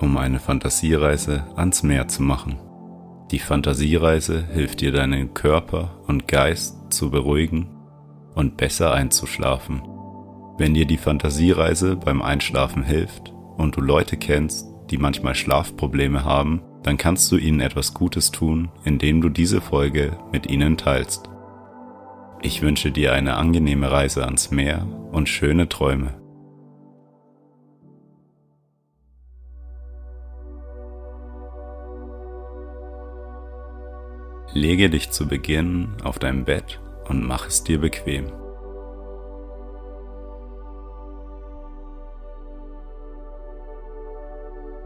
um eine Fantasiereise ans Meer zu machen. Die Fantasiereise hilft dir deinen Körper und Geist zu beruhigen und besser einzuschlafen. Wenn dir die Fantasiereise beim Einschlafen hilft und du Leute kennst, die manchmal Schlafprobleme haben, dann kannst du ihnen etwas Gutes tun, indem du diese Folge mit ihnen teilst. Ich wünsche dir eine angenehme Reise ans Meer und schöne Träume. Lege dich zu Beginn auf dein Bett und mach es dir bequem.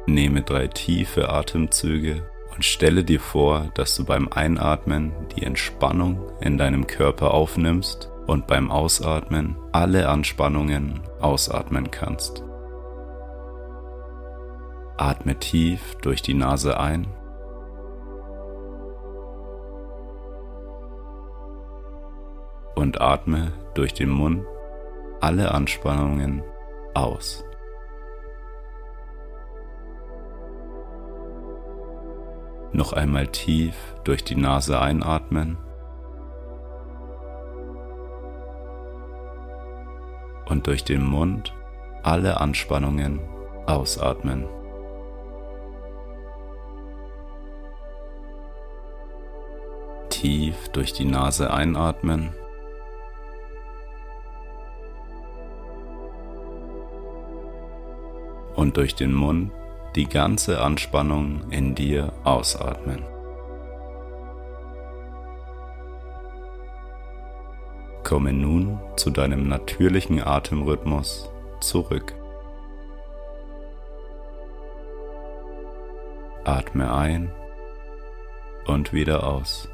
Nehme drei tiefe Atemzüge und stelle dir vor, dass du beim Einatmen die Entspannung in deinem Körper aufnimmst und beim Ausatmen alle Anspannungen ausatmen kannst. Atme tief durch die Nase ein und atme durch den Mund alle Anspannungen aus. Noch einmal tief durch die Nase einatmen. Und durch den Mund alle Anspannungen ausatmen. Tief durch die Nase einatmen. Und durch den Mund die ganze Anspannung in dir ausatmen. Komme nun zu deinem natürlichen Atemrhythmus zurück. Atme ein und wieder aus.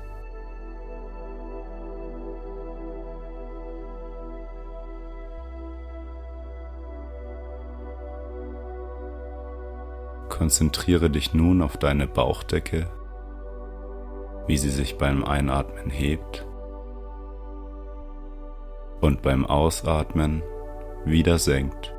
Konzentriere dich nun auf deine Bauchdecke, wie sie sich beim Einatmen hebt und beim Ausatmen wieder senkt.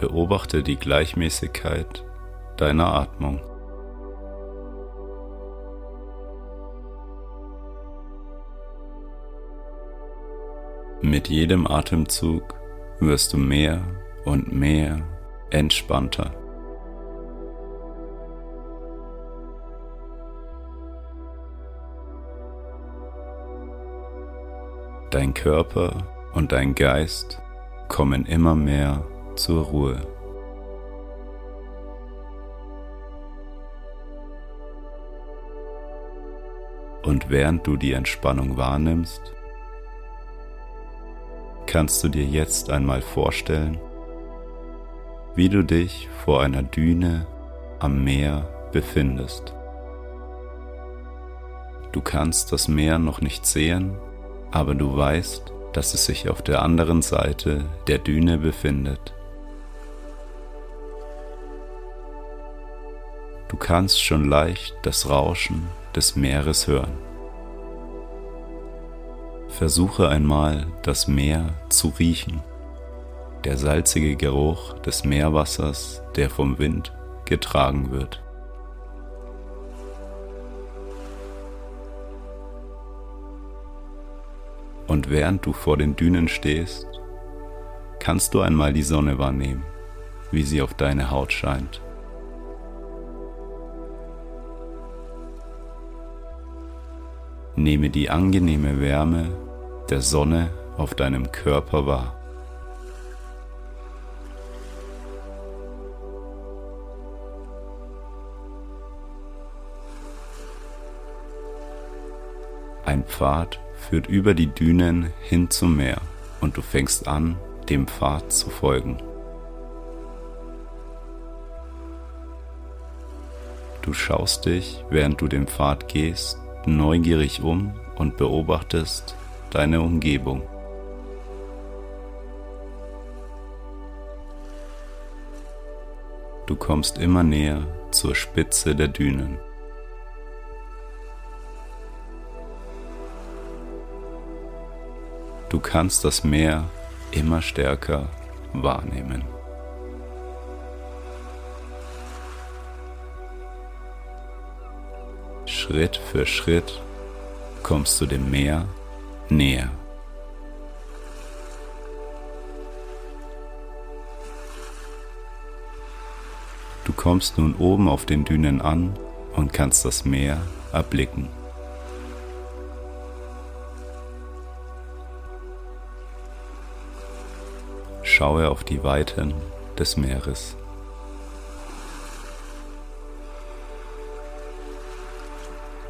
Beobachte die Gleichmäßigkeit deiner Atmung. Mit jedem Atemzug wirst du mehr und mehr entspannter. Dein Körper und dein Geist kommen immer mehr zur Ruhe. Und während du die Entspannung wahrnimmst, kannst du dir jetzt einmal vorstellen, wie du dich vor einer Düne am Meer befindest. Du kannst das Meer noch nicht sehen, aber du weißt, dass es sich auf der anderen Seite der Düne befindet. Du kannst schon leicht das Rauschen des Meeres hören. Versuche einmal das Meer zu riechen. Der salzige Geruch des Meerwassers, der vom Wind getragen wird. Und während du vor den Dünen stehst, kannst du einmal die Sonne wahrnehmen, wie sie auf deine Haut scheint. Nehme die angenehme Wärme der Sonne auf deinem Körper wahr. Ein Pfad führt über die Dünen hin zum Meer und du fängst an, dem Pfad zu folgen. Du schaust dich, während du den Pfad gehst, neugierig um und beobachtest deine Umgebung. Du kommst immer näher zur Spitze der Dünen. Du kannst das Meer immer stärker wahrnehmen. Schritt für Schritt kommst du dem Meer näher. Du kommst nun oben auf den Dünen an und kannst das Meer erblicken. Schaue auf die Weiten des Meeres.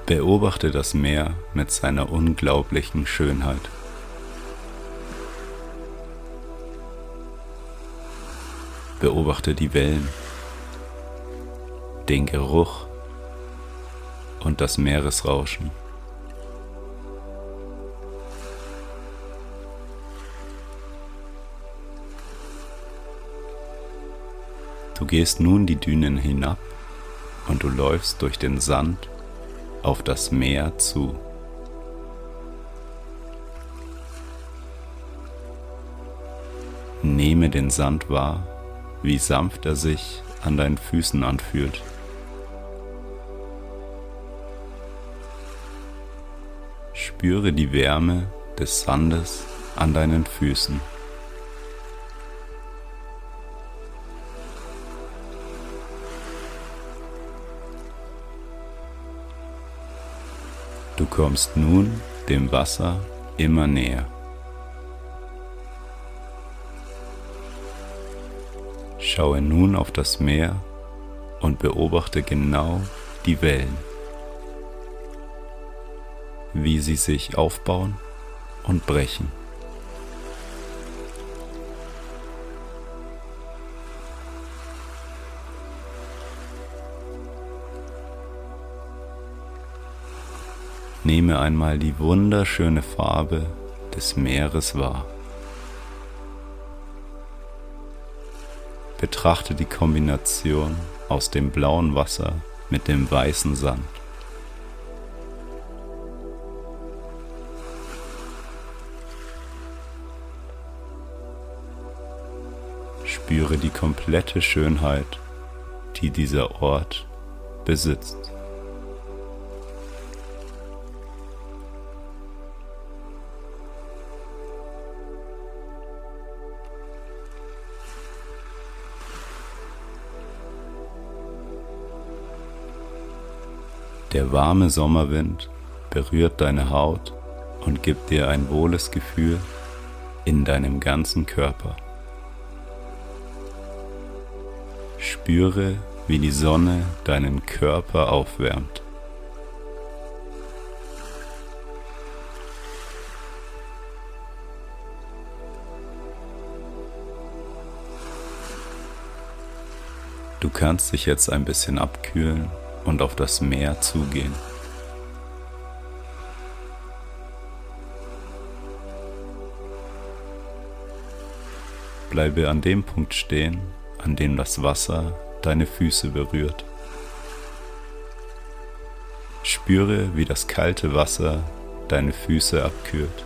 Beobachte das Meer mit seiner unglaublichen Schönheit. Beobachte die Wellen, den Geruch und das Meeresrauschen. Du gehst nun die Dünen hinab und du läufst durch den Sand auf das Meer zu. Nehme den Sand wahr, wie sanft er sich an deinen Füßen anfühlt. Spüre die Wärme des Sandes an deinen Füßen. Kommst nun dem Wasser immer näher. Schaue nun auf das Meer und beobachte genau die Wellen, wie sie sich aufbauen und brechen. Nehme einmal die wunderschöne Farbe des Meeres wahr. Betrachte die Kombination aus dem blauen Wasser mit dem weißen Sand. Spüre die komplette Schönheit, die dieser Ort besitzt. Der warme Sommerwind berührt deine Haut und gibt dir ein wohles Gefühl in deinem ganzen Körper. Spüre, wie die Sonne deinen Körper aufwärmt. Du kannst dich jetzt ein bisschen abkühlen und auf das Meer zugehen. Bleibe an dem Punkt stehen, an dem das Wasser deine Füße berührt. Spüre, wie das kalte Wasser deine Füße abkühlt.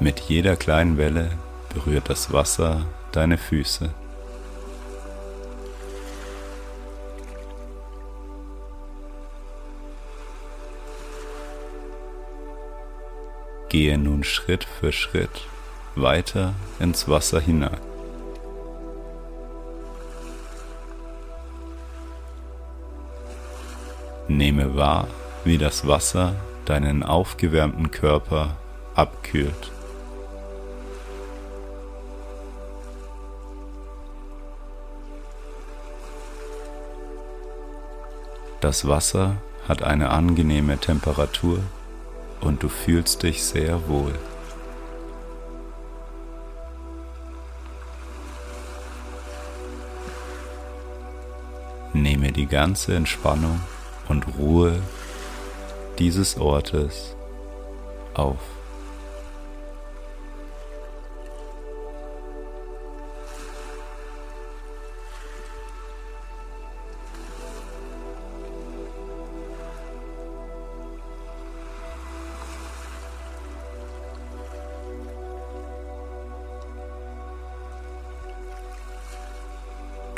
Mit jeder kleinen Welle berührt das Wasser deine Füße. Gehe nun Schritt für Schritt weiter ins Wasser hinein. Nehme wahr, wie das Wasser deinen aufgewärmten Körper abkühlt. Das Wasser hat eine angenehme Temperatur und du fühlst dich sehr wohl. Nehme die ganze Entspannung und Ruhe dieses Ortes auf.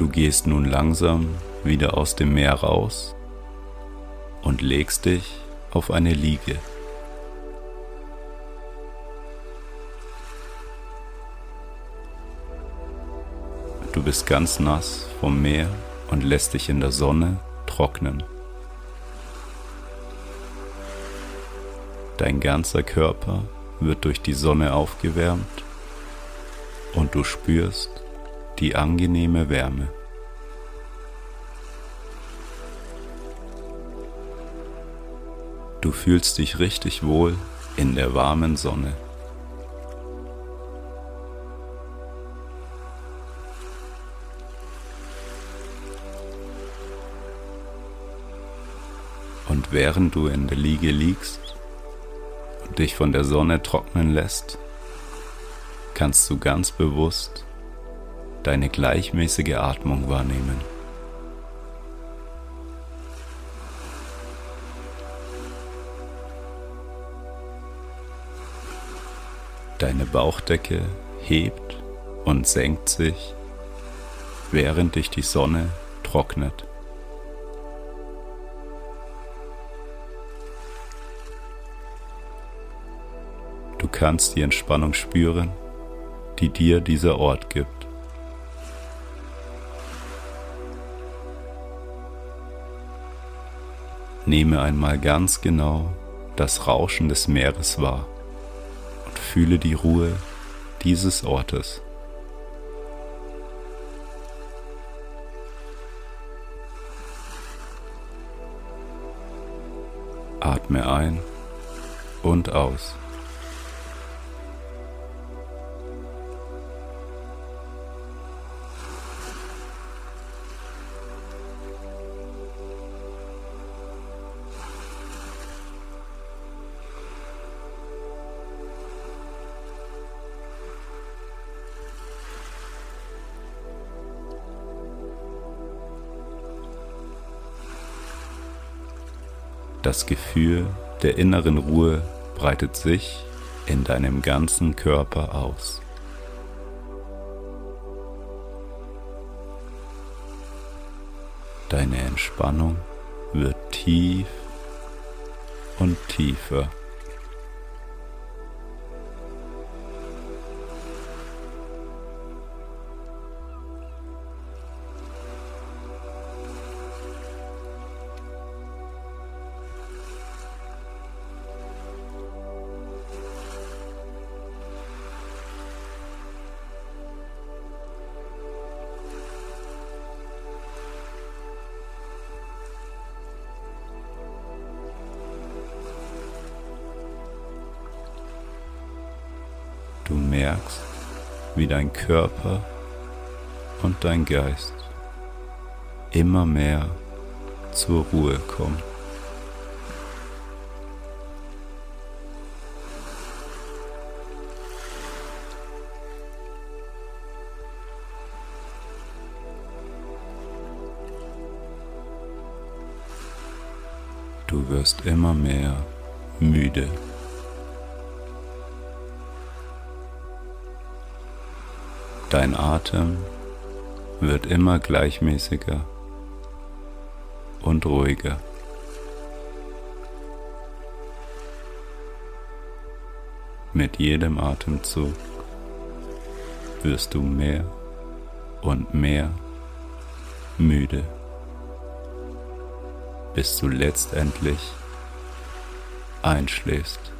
Du gehst nun langsam wieder aus dem Meer raus und legst dich auf eine Liege. Du bist ganz nass vom Meer und lässt dich in der Sonne trocknen. Dein ganzer Körper wird durch die Sonne aufgewärmt und du spürst, die angenehme Wärme. Du fühlst dich richtig wohl in der warmen Sonne. Und während du in der Liege liegst und dich von der Sonne trocknen lässt, kannst du ganz bewusst deine gleichmäßige Atmung wahrnehmen. Deine Bauchdecke hebt und senkt sich, während dich die Sonne trocknet. Du kannst die Entspannung spüren, die dir dieser Ort gibt. Nehme einmal ganz genau das Rauschen des Meeres wahr und fühle die Ruhe dieses Ortes. Atme ein und aus. Das Gefühl der inneren Ruhe breitet sich in deinem ganzen Körper aus. Deine Entspannung wird tief und tiefer. Du merkst, wie dein Körper und dein Geist immer mehr zur Ruhe kommen. Du wirst immer mehr müde. Dein Atem wird immer gleichmäßiger und ruhiger. Mit jedem Atemzug wirst du mehr und mehr müde, bis du letztendlich einschläfst.